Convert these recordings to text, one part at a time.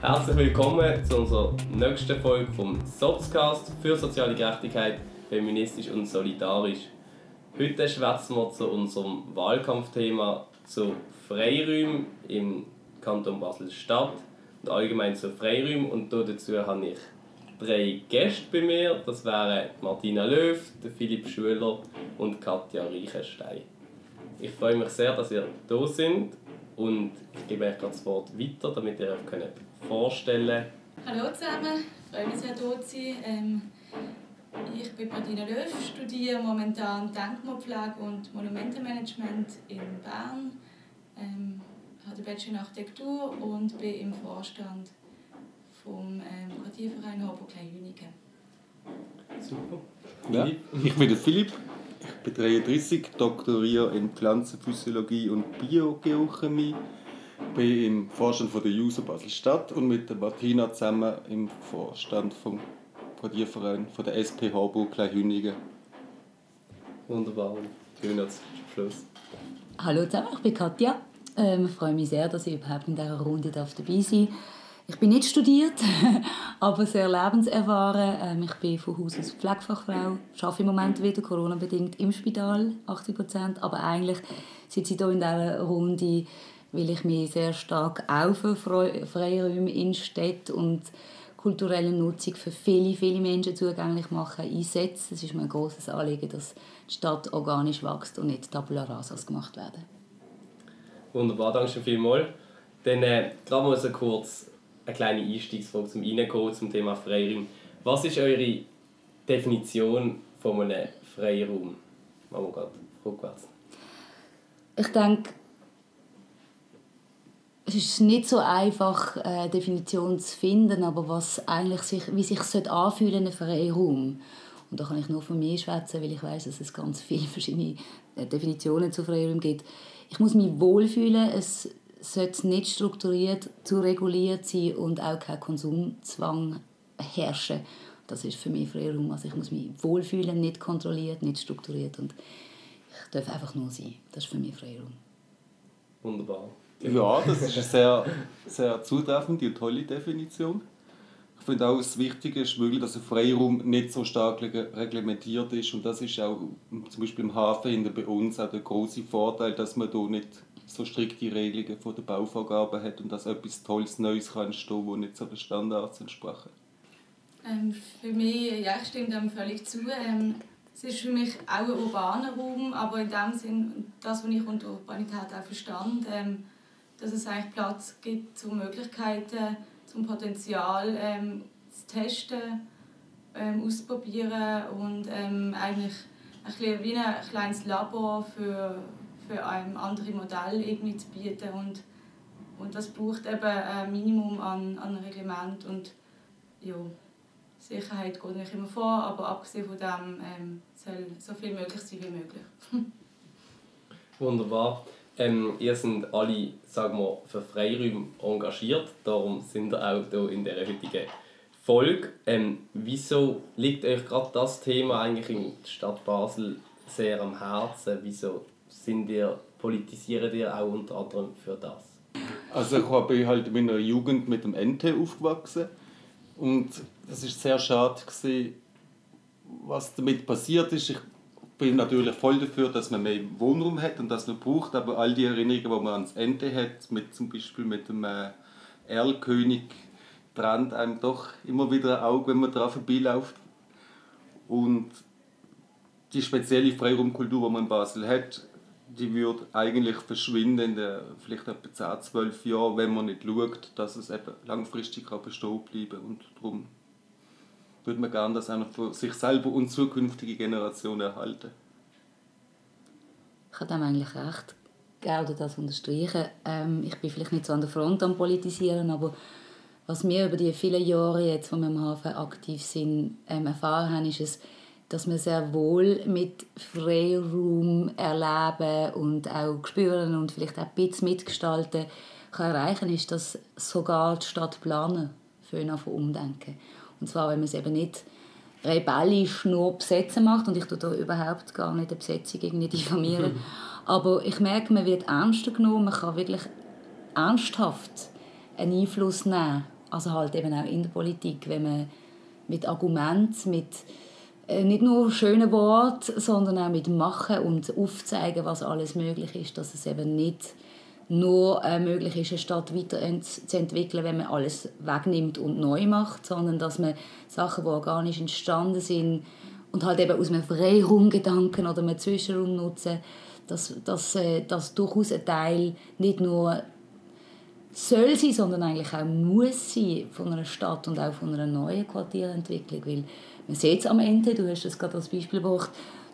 Herzlich willkommen zu unserer nächsten Folge vom Sotzcast für soziale Gerechtigkeit, feministisch und solidarisch. Heute schwätzen wir zu unserem Wahlkampfthema zu Freiräumen im Kanton Basel-Stadt und allgemein zu Freiräumen. Und dazu habe ich drei Gäste bei mir. Das wären Martina Löw, Philipp Schuler und Katja Reichenstein. Ich freue mich sehr, dass ihr da sind und ich gebe euch das Wort weiter, damit ihr euch könnt vorstellen Hallo zusammen, ich freue mich sehr, hier zu sein. Ähm, ich bin Martina Löw, studiere momentan Denkmalpflege und Monumentenmanagement in Bern. Ähm, habe den Bachelor in Architektur und bin im Vorstand vom ähm, Quartierverein Hobo Kleinhünigen. Super. Ja, ich bin der Philipp, ich bin 33, doktoriere in Pflanzenphysiologie und Biogeochemie, bin im Vorstand von der User Basel-Stadt und mit der Martina zusammen im Vorstand vom Quartierverein von der SP Harburg Kleinhünigen. Wunderbar. Schön als Schluss. Hallo zusammen, ich bin Katja. Ähm, ich freue mich sehr, dass ich überhaupt in dieser Runde dabei sein darf. Ich bin nicht studiert, aber sehr lebenserfahren. Ähm, ich bin von Haus aus Pflegefachfrau, arbeite im Moment wieder Corona-bedingt im Spital, 80 Prozent. Aber eigentlich sitze ich hier in dieser Runde, weil ich mich sehr stark für Freiräume in Städten und kulturelle Nutzung für viele, viele Menschen zugänglich machen, einsetze. Es ist mir ein großes Anliegen, dass die Stadt organisch wächst und nicht Tabula Rasas gemacht werden. Wunderbar, danke schön vielmals. Dann äh, gerade mal so kurz eine kleine Einstiegsfrage zum Reinkommen zum Thema Freiraum. Was ist eure Definition von einem Freiraum? Machen wir gerade rückwärts. Ich denke, es ist nicht so einfach, eine Definition zu finden, aber was eigentlich sich, wie sich es anfühlen ein Freiraum. Und da kann ich nur von mir schwätzen, weil ich weiß, dass es ganz viele verschiedene äh, Definitionen zu Freiraum gibt. Ich muss mich wohlfühlen, es sollte nicht strukturiert, zu reguliert sein und auch kein Konsumzwang herrschen. Das ist für mich Freiraum. Also ich muss mich wohlfühlen, nicht kontrolliert, nicht strukturiert und ich darf einfach nur sein. Das ist für mich Freiraum. Wunderbar. Ja, das ist eine sehr, sehr zutreffende und tolle Definition. Ich finde auch, das Wichtige ist wirklich, dass ein Freiraum nicht so stark reglementiert ist. Und das ist auch zum Beispiel im Hafen bei uns auch der große Vorteil, dass man hier nicht so strikte Regelungen von der Bauvorgaben hat und dass etwas Tolles, Neues kann entstehen, das nicht so den Standards entsprechen. Ähm, für mich, ja, ich stimme dem völlig zu. Ähm, es ist für mich auch ein urbaner Raum, aber in dem Sinn, das, was ich unter Urbanität auch verstand, ähm, dass es eigentlich Platz gibt zu Möglichkeiten, zum Potenzial ähm, zu testen, ähm, auszuprobieren und ähm, eigentlich ein bisschen wie ein kleines Labor für für ein anderes Modell irgendwie zu bieten und, und das braucht eben ein Minimum an, an Reglement und ja, Sicherheit geht nicht immer vor, aber abgesehen von dem ähm, soll so viel möglich sein wie möglich. Wunderbar. Ähm, ihr seid alle sagen wir, für Freiräume engagiert, darum sind ihr auch hier in der heutigen Folge. Ähm, wieso liegt euch gerade das Thema eigentlich in der Stadt Basel sehr am Herzen? Wieso sind ihr, politisieren ihr auch unter anderem für das? Also ich bin halt in meiner Jugend mit dem NT aufgewachsen und das ist sehr schade gewesen, was damit passiert ist. Ich bin natürlich voll dafür, dass man mehr Wohnraum hat und dass man braucht, aber all die Erinnerungen, die man ans NT hat, mit zum Beispiel mit dem äh, Erlkönig, brennt einem doch immer wieder ein Auge, wenn man daran vorbeiläuft. Und die spezielle Freiraumkultur, die man in Basel hat, die würde eigentlich verschwinden in den vielleicht etwa 10, 12 Jahren, wenn man nicht schaut, dass es eben langfristig bestehen bleiben. Und darum würde man gerne das auch für sich selber und zukünftige Generationen erhalten. Ich habe dem eigentlich recht gerne das unterstreichen. Ähm, ich bin vielleicht nicht so an der Front am Politisieren, aber was wir über die vielen Jahre jetzt, wo wir im Hafen aktiv sind, ähm, erfahren haben, ist es, dass man sehr wohl mit Freiraum erleben und auch spüren und vielleicht auch ein bisschen mitgestalten kann erreichen, ist, dass sogar die Stadtplaner für ihn umdenken. Und zwar, wenn man es eben nicht rebellisch nur besetzen macht und ich tue da überhaupt gar nicht eine Besetzung irgendwie diffamieren. Aber ich merke, man wird ernster genommen, man kann wirklich ernsthaft einen Einfluss nehmen. Also halt eben auch in der Politik, wenn man mit Argumenten, mit nicht nur schönen Worten, sondern auch mit Machen und aufzeigen, was alles möglich ist, dass es eben nicht nur äh, möglich ist, eine Stadt weiterzuentwickeln, wenn man alles wegnimmt und neu macht, sondern dass man Sachen, die organisch entstanden sind und halt eben aus einem Freiraumgedanken oder einem Zwischenraum nutzen, dass, dass äh, das durchaus ein Teil nicht nur soll sein, sondern eigentlich auch muss sein von einer Stadt und auch von einer neuen Quartierentwicklung, weil man sieht es am Ende, du hast es gerade als Beispiel gebracht,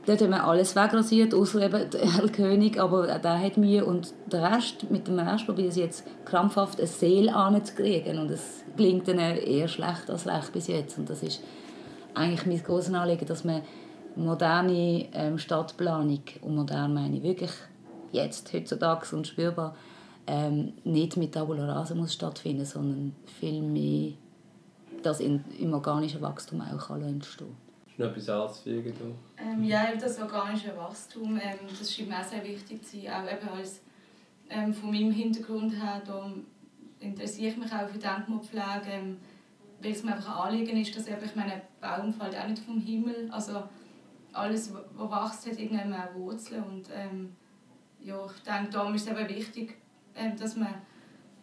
Dort haben wir alles wegrasiert, außer eben der Herr König, aber der hat Mühe. Und der Rest, mit dem Rest probieren sie jetzt krampfhaft eine Seele anzukriegen. Und es gelingt ihnen eher schlecht als recht bis jetzt. Und das ist eigentlich mein grosses Anliegen, dass man moderne ähm, Stadtplanung, und modern meine ich wirklich jetzt, heutzutage und spürbar, ähm, nicht mit Tabula Rasa muss stattfinden, sondern viel mehr, dass in, im organischen Wachstum auch entstehen kann noch etwas anzufügen? Ähm, ja, das organische Wachstum, ähm, das scheint mir auch sehr wichtig zu sein. Auch eben als, ähm, von meinem Hintergrund her, da interessiere ich mich auch für Denkmalpflege, ähm, weil es mir einfach ein Anliegen ist, dass eben, ich meine, Baum fällt auch nicht vom Himmel. Also alles, was wächst, hat irgendwann auch Wurzeln. Und ähm, ja, ich denke, darum ist es eben wichtig, ähm, dass, man,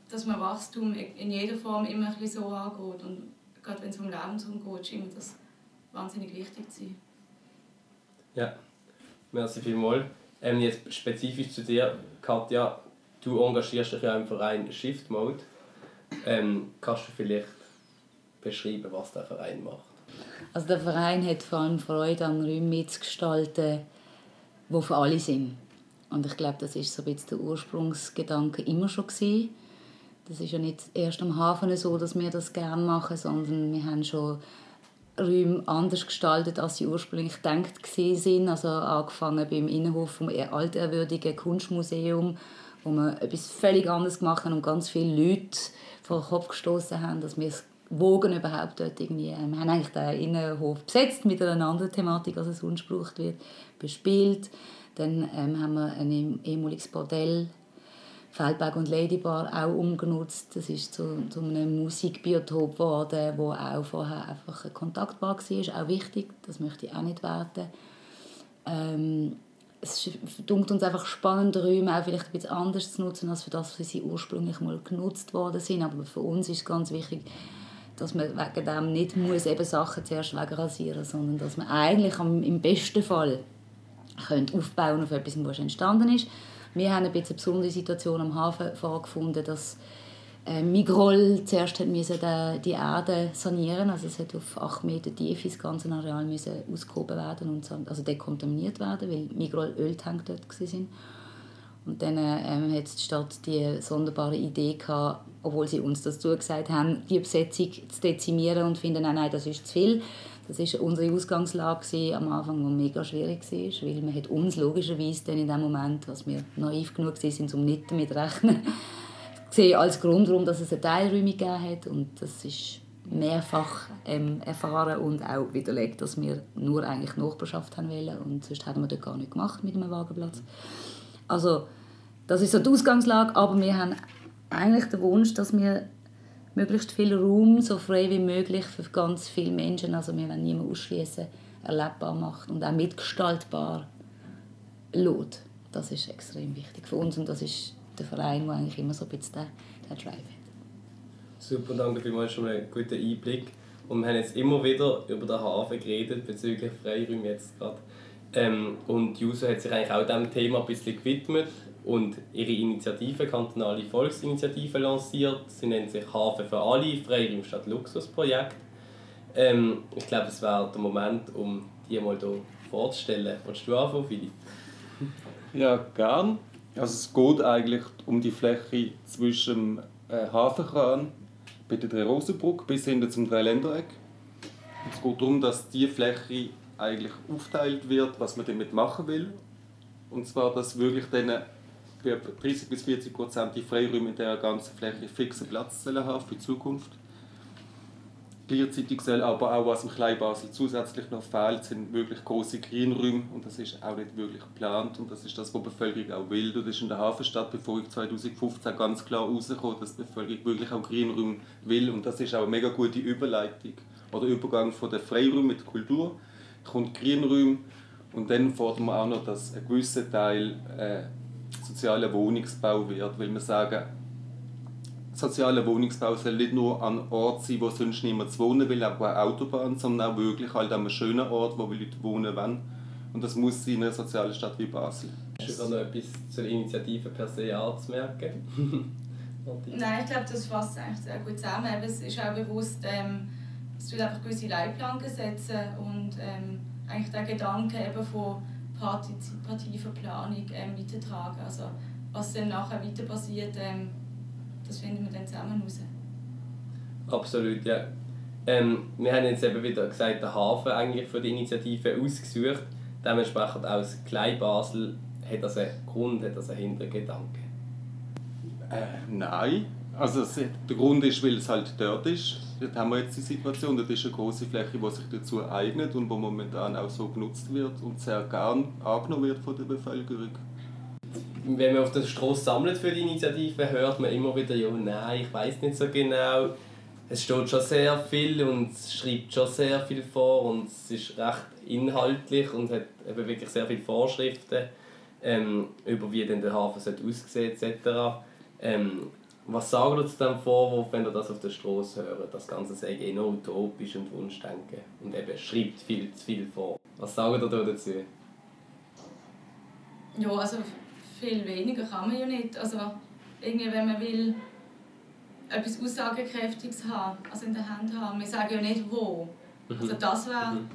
dass man Wachstum in jeder Form immer ein bisschen so angeht. Und gerade wenn es um Lebensraum geht, scheint mir das wahnsinnig wichtig zu sein. Ja, merci vielmals. Ähm, jetzt spezifisch zu dir, Katja, du engagierst dich ja im Verein Shift Mode. Ähm, kannst du vielleicht beschreiben, was der Verein macht? Also der Verein hat vor allem Freude an Räumen mitzugestalten, die für alle sind. Und ich glaube, das ist so ein bisschen der Ursprungsgedanke immer schon gewesen. Das ist ja nicht erst am Hafen so, dass wir das gerne machen, sondern wir haben schon Räume anders gestaltet, als sie ursprünglich gedacht sind. Also angefangen beim Innenhof vom alterwürdigen Kunstmuseum, wo wir etwas völlig anderes gemacht haben und ganz viele Leute vor den Kopf gestoßen haben, dass wir es wogen überhaupt dort irgendwie. Wir haben eigentlich den Innenhof besetzt mit einer anderen Thematik, als es sonst gebraucht wird, bespielt. Dann ähm, haben wir ein ehemaliges Bordell Feldberg und Ladybar auch umgenutzt. Das ist zu, zu einem Musikbiotop geworden, wo auch vorher einfach ein Kontaktbar war. Auch wichtig, das möchte ich auch nicht werten. Ähm, es dunkt uns einfach spannend, Räume auch vielleicht ein bisschen anders zu nutzen, als für das, wie sie ursprünglich mal genutzt worden sind. Aber für uns ist ganz wichtig, dass man wegen dem nicht muss eben Sachen zuerst wegrasieren muss, sondern dass man eigentlich im besten Fall aufbauen auf etwas, was entstanden ist wir haben ein bisschen eine besondere Situation am Hafen vorgefunden, dass äh, Migrol zuerst hat müssen die Erde sanieren also es hat auf 8 Meter Tiefe das ganze Areal ausgehoben werden und also dekontaminiert werden, weil Migrol Öltank dort waren. Und dann ähm, hat die Stadt die sonderbare Idee gehabt, obwohl sie uns das zugesagt haben, die Besetzung zu dezimieren und finden, nein, nein, das ist zu viel. Das war unsere Ausgangslage am Anfang, die mega schwierig war, weil man hat uns logischerweise in dem Moment, was wir naiv genug waren, um nicht damit zu rechnen, gesehen als Grund, warum es eine Teilräume gegeben hat. Und das ist mehrfach ähm, erfahren und auch widerlegt, dass wir nur eigentlich Nachbarschaft haben wollen und sonst hätten wir das gar nicht gemacht mit einem Wagenplatz. Also das ist so die Ausgangslage, aber wir haben eigentlich den Wunsch, dass wir möglichst viel Raum, so frei wie möglich für ganz viele Menschen, also wir wollen niemanden ausschließen, erlebbar macht und auch mitgestaltbar lässt. Das ist extrem wichtig für uns und das ist der Verein, der eigentlich immer so ein bisschen den, Drive hat. Super, danke vielmals schon einen guten Einblick. Und wir haben jetzt immer wieder über den Hafen geredet, bezüglich Freiräume jetzt gerade. Ähm, und Juso hat sich eigentlich auch diesem Thema ein bisschen gewidmet und ihre Initiative, kantonale Volksinitiative, lanciert. Sie nennt sich Hafen für alle, Freiraum statt Luxusprojekt. Ähm, ich glaube, es wäre der Moment, um die mal hier vorzustellen. Willst du anfangen, Philipp? Ja, gern. Also es geht eigentlich um die Fläche zwischen äh, Hafenkran bei der Rosenbrücke bis hin zum Dreiländereck. Es geht darum, dass die Fläche eigentlich aufteilt wird, was man damit machen will. Und zwar, dass wirklich dann 30 bis 40 Prozent die Freiräume in der ganzen Fläche fixen Platz haben für die Zukunft. Gleichzeitig soll aber auch, was im Kleinbasel zusätzlich noch fehlt, sind wirklich große Greenräume. Und das ist auch nicht wirklich geplant. Und das ist das, was die Bevölkerung auch will. Und das ist in der Hafenstadtbevölkerung 2015 ganz klar rausgekommen, dass die Bevölkerung wirklich auch Greenräume will. Und das ist auch eine mega gute Überleitung oder Übergang von der Freiräume mit Kultur. Kommt Greenräume. Und dann fordern wir auch noch, dass ein gewisser Teil äh, sozialer Wohnungsbau wird, weil wir sagen, sozialer Wohnungsbau soll nicht nur an Ort sein, wo sonst niemand wohnen will, auch eine Autobahn, sondern auch wirklich halt an einem schönen Ort, wo Leute wohnen wollen. Und das muss in einer sozialen Stadt wie Basel. Hast du noch etwas zur Initiative per se anzumerken? Nein, ich glaube, das fasst eigentlich sehr gut zusammen. Es ist auch bewusst, ähm, es wird einfach gewisse Leitplanken setzen und ähm, eigentlich der Gedanke eben von partizipativer Planung ähm, weitertragen. Also was dann nachher weiter passiert, ähm, das finden wir dann zusammen raus. Absolut, ja. Ähm, wir haben jetzt eben wieder gesagt, der Hafen eigentlich für die Initiative ausgesucht. Dementsprechend auch das Klein Basel hat das einen Grund, hat das einen Hintergedanken? Äh, nein. Also der Grund ist, weil es halt dort ist. Dort haben wir jetzt die Situation, dort ist eine große Fläche, die sich dazu eignet und die momentan auch so genutzt wird und sehr gern angenommen wird von der Bevölkerung wenn man auf der Straße sammelt für die Initiative, hört man immer wieder, ja, nein, ich weiß nicht so genau. Es steht schon sehr viel und es schreibt schon sehr viel vor und es ist recht inhaltlich und hat eben wirklich sehr viele Vorschriften ähm, über wie denn der Hafen sollte aussehen etc. Ähm, was sagen ihr zu diesem Vorwurf, wenn ihr das auf der Straße hört? Das Ganze sei enorm utopisch und Wunschdenken und eben schreibt viel zu viel vor. Was sagen ihr dazu? Ja, also viel weniger kann man ja nicht. Also irgendwie, wenn man will, etwas Aussagekräftiges haben, also in der Hand haben, wir sagen ja nicht wo. Mhm. Also das wäre mhm.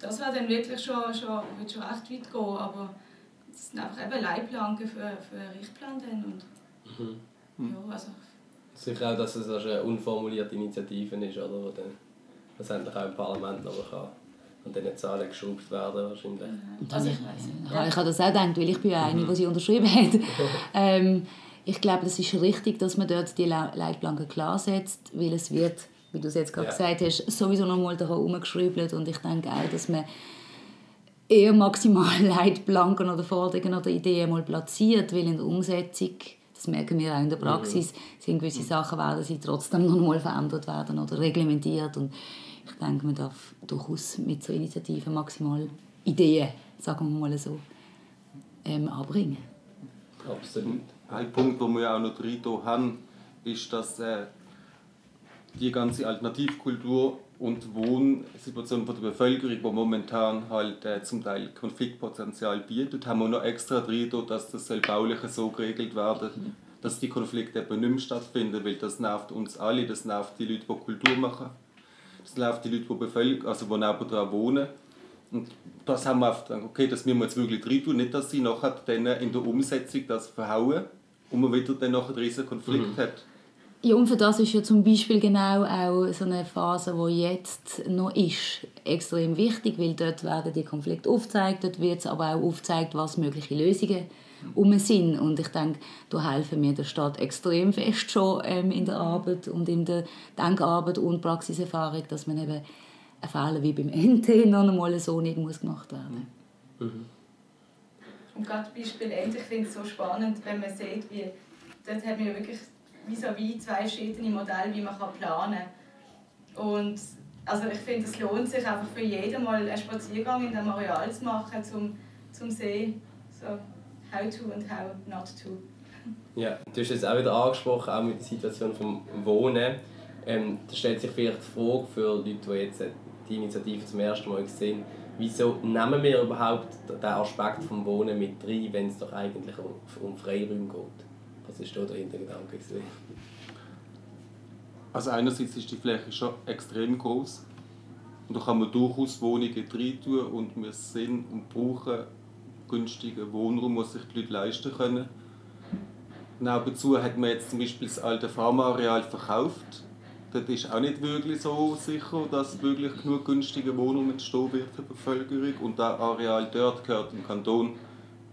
das wär dann wirklich schon, schon, schon recht weit gehen, aber es sind einfach eben Leitplanken für, für einen Richtplan dann und mhm. Ja, also Sicher auch, dass es also eine unformulierte Initiative ist, oder, wo dann letztendlich auch im Parlament noch kann und diesen Zahlen geschraubt werden wahrscheinlich. Also ich, ja. ich habe das auch gedacht, weil ich bin ja eine, mhm. die sie unterschrieben hat. ähm, ich glaube, es ist richtig, dass man dort die Leitplanken klar setzt, weil es wird, wie du es jetzt gerade ja. gesagt hast, sowieso noch mal herumgeschrieben und ich denke auch, dass man eher maximal Leitplanken oder Forderungen oder Ideen mal platziert, weil in der Umsetzung das merken wir auch in der Praxis, mhm. sind gewisse Sachen werden sie trotzdem noch mal verändert werden oder reglementiert und ich denke, man darf durchaus mit so Initiativen maximal Ideen, sagen wir mal so, ähm, anbringen. Absolut. Ein Punkt, den wir auch noch drin haben, ist, dass äh, die ganze Alternativkultur und Wohnsituation der Bevölkerung, die momentan halt äh, zum Teil Konfliktpotenzial bietet, haben wir noch extra drin, dass das baulich so geregelt werden dass die Konflikte eben nicht mehr stattfinden, weil das nervt uns alle, das nervt die Leute, die Kultur machen das läuft die Leute, die Bevölkerung, also die nebenan wohnen. Und das haben wir oft gedacht, okay, das müssen wir jetzt wirklich drin tun, nicht, dass sie nachher dann in der Umsetzung das verhauen und man wieder dann nachher einen riesen Konflikt mhm. hat. Ja, und für das ist ja zum Beispiel genau auch so eine Phase, die jetzt noch ist, extrem wichtig, weil dort werden die Konflikte aufgezeigt, dort wird es aber auch aufgezeigt, was mögliche Lösungen um sind. Und ich denke, da helfen mir der Stadt extrem fest schon ähm, in der Arbeit und in der Denkarbeit und Praxiserfahrung, dass man eben einen Fehler wie beim NT noch einmal so nicht muss gemacht werden muss. Mhm. Und gerade Beispiel Ente, ich finde es so spannend, wenn man sieht, wie dort haben wir wirklich wie so wie zwei verschiedene Modelle, wie man planen kann. Und also ich finde, es lohnt sich einfach für jeden mal einen Spaziergang in dem Areal zu machen, zum, zum sehen, so how to und how not to. Ja, du hast es auch wieder angesprochen, auch mit der Situation vom Wohnen. Ähm, da stellt sich vielleicht die Frage für Leute, die jetzt die Initiative zum ersten Mal sehen, wieso nehmen wir überhaupt den Aspekt vom Wohnen mit rein, wenn es doch eigentlich um, um Freiräume geht? Was ist da der Hintergedanke? Also einerseits ist die Fläche schon extrem groß und da kann man durchaus Wohnungen rein tun und wir sehen und brauchen günstigen Wohnraum, was sich die Leute leisten können. Nebenzu hat man jetzt zum Beispiel das alte Pharmaareal verkauft. Dort ist auch nicht wirklich so sicher, dass wirklich genug günstige Wohnungen entstehen wird für die Bevölkerung. Und das Areal dort gehört dem Kanton.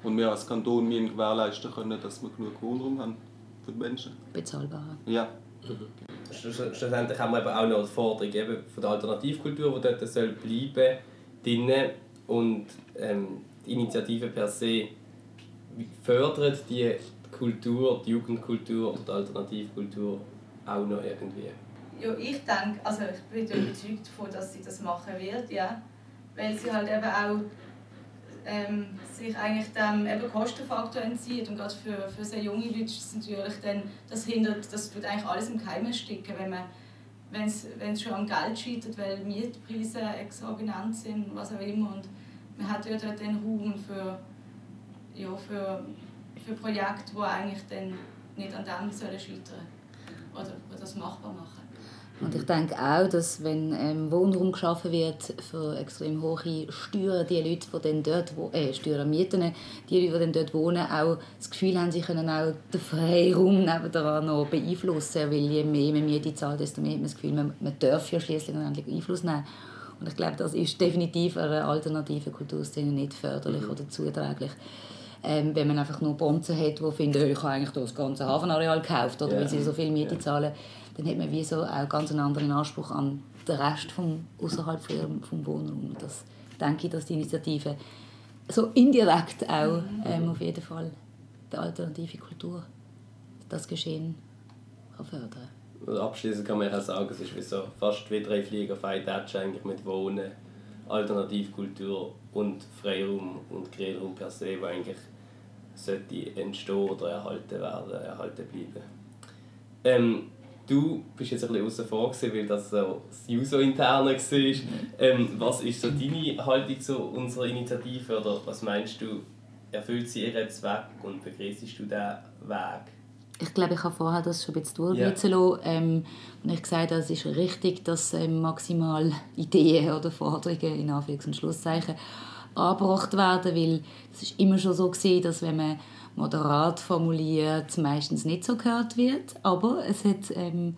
Und wir als Kanton müssen gewährleisten können, dass wir genug Wohnraum haben für die Menschen. Bezahlbar. Ja. schlussendlich haben wir eben auch noch die Forderung eben von der Alternativkultur, die dort soll bleiben soll. Und ähm, die Initiative per se fördert die Kultur, die Jugendkultur oder die Alternativkultur auch noch irgendwie. Ja, ich denke, also ich bin überzeugt davon, dass sie das machen wird, ja. Weil sie halt eben auch ähm, sich eigentlich dem eben Kostenfaktor entzieht und gerade für, für sehr junge Leute ist natürlich dann, das hindert, das wird eigentlich alles im Keim ersticken, wenn man wenn es schon am Geld scheitert, weil Mietpreise exorbitant sind, was auch immer und man hat ja dort den Raum für, ja, für, für Projekte, die eigentlich dann nicht an dem sollen scheitern oder, oder das machbar machen. Und ich denke auch, dass wenn ähm, Wohnraum geschaffen wird für extrem hohe Steuern, die Leute, die dann dort wo äh, Steuern Mieten, die Leute, die dann dort wohnen, auch das Gefühl haben, sie können auch den Freiraum nebenan noch beeinflussen, weil je mehr man Miete zahlt, desto mehr hat man das Gefühl, man, man darf ja schließlich endlich Einfluss nehmen. Und ich glaube, das ist definitiv einer alternativen Kulturszene nicht förderlich mhm. oder zuträglich. Ähm, wenn man einfach nur Bonzen hat, die finden, ich habe eigentlich das ganze Hafenareal gekauft, oder yeah. weil sie so viel Miete yeah. zahlen dann hat man wie so auch ganz einen anderen Anspruch an den Rest vom, außerhalb vom Wohnraum. Das denke ich, dass die Initiative so indirekt auch ähm, auf jeden Fall die alternative Kultur, das Geschehen kann fördern also Abschließend kann man auch sagen, es ist wie so fast wie drei Fliegen auf einen Tatsch eigentlich mit Wohnen, Alternativkultur und Freiraum und Grillraum per se, wo eigentlich sollte entstehen oder erhalten werden, erhalten bleiben. Ähm, du bist jetzt ein bisschen außen vor, weil das so das User-Interne war. Ähm, was ist so deine Haltung zu unserer Initiative oder was meinst du, erfüllt sie ihren Zweck und begrüßt du diesen Weg? Ich glaube, ich habe vorher das schon ein bisschen durchblitzen yeah. ähm, und ich gesagt es ist richtig, dass ähm, maximal Ideen oder Forderungen in Anführungs- und Schlusszeichen angebracht werden, weil es ist immer schon so gewesen, dass wenn man moderat formuliert meistens nicht so gehört wird. Aber es hat ähm,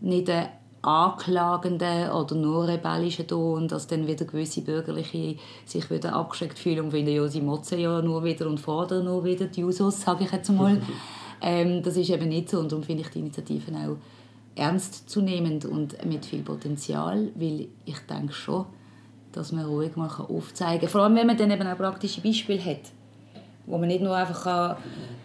nicht einen anklagenden oder nur rebellischen Ton, dass dann wieder gewisse Bürgerliche sich wieder abgeschreckt fühlen und finden, ja, sie motzen ja nur wieder und fordern nur wieder die Usos, sage ich jetzt mal. ähm, das ist eben nicht so und darum finde ich die Initiativen auch ernstzunehmend und mit viel Potenzial, weil ich denke schon, dass man ruhig mal aufzeigen kann. Vor allem, wenn man dann eben auch praktische Beispiele hat wo man nicht nur einfach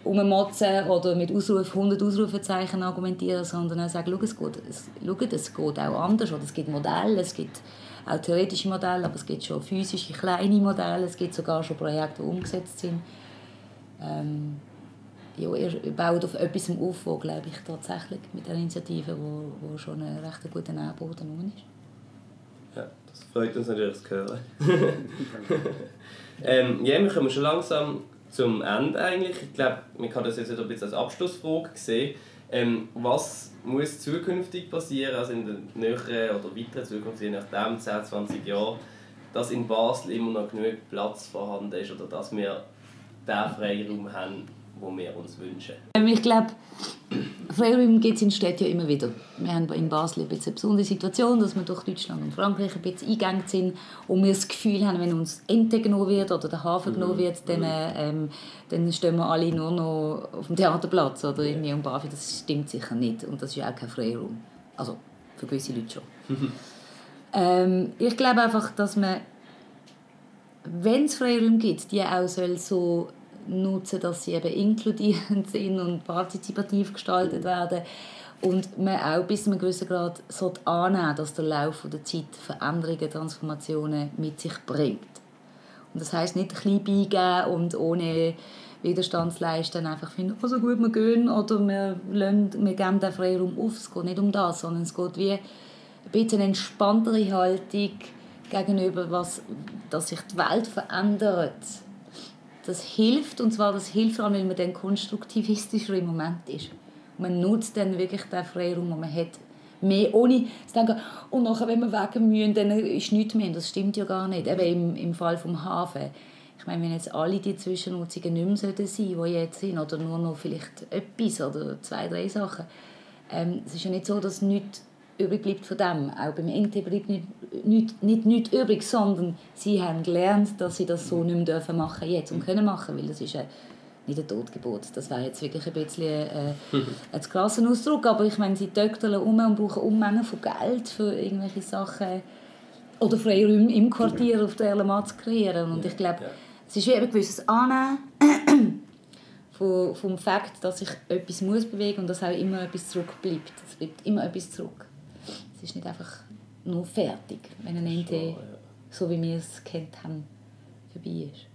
ummotzen oder mit Ausruf, 100 Ausrufezeichen argumentieren sondern auch sagen, es geht, es, schau, es geht auch anders. Oder es gibt Modelle, es gibt auch theoretische Modelle, aber es gibt schon physische, kleine Modelle, es gibt sogar schon Projekte, die umgesetzt sind. Ähm, ja, ihr baut auf etwas auf, wo, glaube ich, tatsächlich mit der Initiative, wo, wo schon ein recht guter Nährboden ist. Ja, das freut uns natürlich zu hören. ähm, ja, wir kommen schon langsam zum Ende eigentlich. Ich glaube, man kann das jetzt ein bisschen als Abschlussfrage sehen. Ähm, was muss zukünftig passieren, also in der näheren oder weiteren Zukunft, je nachdem, 10, 20 Jahren, dass in Basel immer noch genug Platz vorhanden ist oder dass wir den Freiraum haben, wo wir uns wünschen? Ähm, ich glaube, Freiraum gibt es in Städten ja immer wieder. Wir haben in Basel ein bisschen eine besondere Situation, dass wir durch Deutschland und Frankreich ein bisschen eingegangen sind und wir das Gefühl haben, wenn uns Ente genommen wird oder der Hafen mhm. genommen wird, dann, ähm, dann stehen wir alle nur noch auf dem Theaterplatz oder irgendwie um Bafi. Das stimmt sicher nicht und das ist ja auch kein Freiraum. Also für gewisse Leute schon. ähm, ich glaube einfach, dass man, wenn es Freiraum gibt, die auch soll so nutzen, dass sie eben inkludierend sind und partizipativ gestaltet werden und man auch bis zu einem gewissen Grad annehmen dass der Lauf der Zeit Veränderungen, Transformationen mit sich bringt. Und das heißt nicht klein beigeben und ohne Widerstand zu leisten, einfach finden, oh, so gut wir gehen oder wir, lassen, wir geben den Freiraum auf. Es geht nicht um das, sondern es geht wie ein bisschen eine entspanntere Haltung gegenüber, was, dass sich die Welt verändert das hilft, und zwar das hilft vor allem, weil man dann konstruktivistischer im Moment ist. Man nutzt dann wirklich den Freiraum, den man hat, mehr ohne zu denken, und nachher, wenn wir weg müssen, dann ist nichts mehr. Das stimmt ja gar nicht. Eben im, im Fall vom Hafen. Ich meine, wenn jetzt alle die Zwischennutzungen nicht mehr sein sollten, die jetzt sind, oder nur noch vielleicht etwas oder zwei, drei Sachen, ähm, es ist ja nicht so, dass nichts übrig bleibt von dem. Auch beim NT bleibt nicht, nicht, nicht, nicht übrig, sondern sie haben gelernt, dass sie das so nicht mehr machen dürfen jetzt und können machen, weil das ist eine nicht ein Totgebot, das wäre jetzt wirklich ein bisschen äh, ein Klassenausdruck, aber ich meine, sie töchteln um und brauchen Unmengen von Geld für irgendwelche Sachen oder Freiräume im Quartier auf der Erlenmann zu kreieren und ich glaube, es ist wie ein gewisses Annehmen vom, vom Fakt, dass sich etwas muss bewegen und dass auch immer etwas zurückbleibt. Es bleibt immer etwas zurück. Es ist nicht einfach nur fertig, wenn ein Schon, ja. so wie wir es kennt haben, vorbei ist.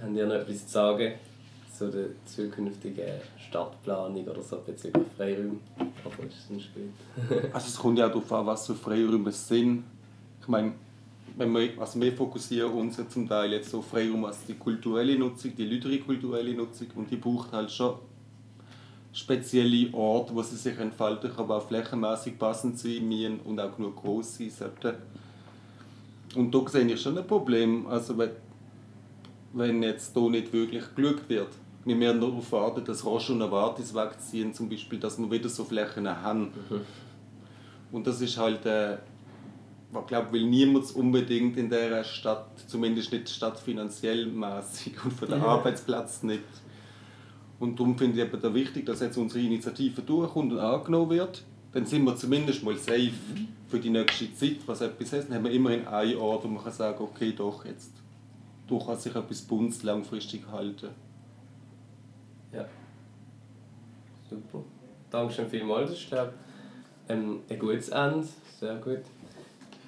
Habt ihr noch etwas zu sagen zu der zukünftigen Stadtplanung oder so bezüglich Freiräume? Aber ist gut. Also es kommt ja darauf an, was für Freiräume es sind. Ich meine, wenn wir, also wir fokussieren uns ja zum Teil jetzt auf Freiraum als die kulturelle Nutzung, die lüdere kulturelle Nutzung und die braucht halt schon spezielle Orte, wo sie sich entfalten kann, aber auch flächenmäßig passend sein müssen und auch genug groß sein sollten. Und da sehe ich schon ein Problem, also wenn, wenn jetzt hier nicht wirklich geschaut wird. Wir werden darauf warten, dass Roche und Novartis wegziehen, zum Beispiel, dass wir wieder so Flächen haben. Und das ist halt, äh, ich glaube, will niemand unbedingt in dieser Stadt, zumindest nicht stadtfinanziell mäßig und für den Arbeitsplatz nicht. Und darum finde ich eben wichtig, dass jetzt unsere Initiative durchkommt und angenommen wird. Dann sind wir zumindest mal safe für die nächste Zeit, was etwas heißt. Dann haben wir immerhin einen Ort, wo man kann sagen okay, doch, jetzt kann sich etwas Bundes langfristig halten. Ja. Super. Dankeschön vielmals. Das ist, glaube ich, ähm, ein gutes Ende. Sehr gut.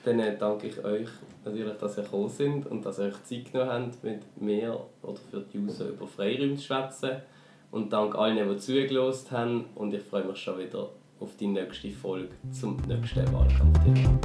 Dann äh, danke ich euch natürlich, dass ihr gekommen sind und dass ihr euch Zeit genommen habt, mit mir oder für die User über Freiräume zu schwätzen. Und danke allen, die zugelassen haben. Und ich freue mich schon wieder auf die nächste Folge zum nächsten Wahlkampfthema.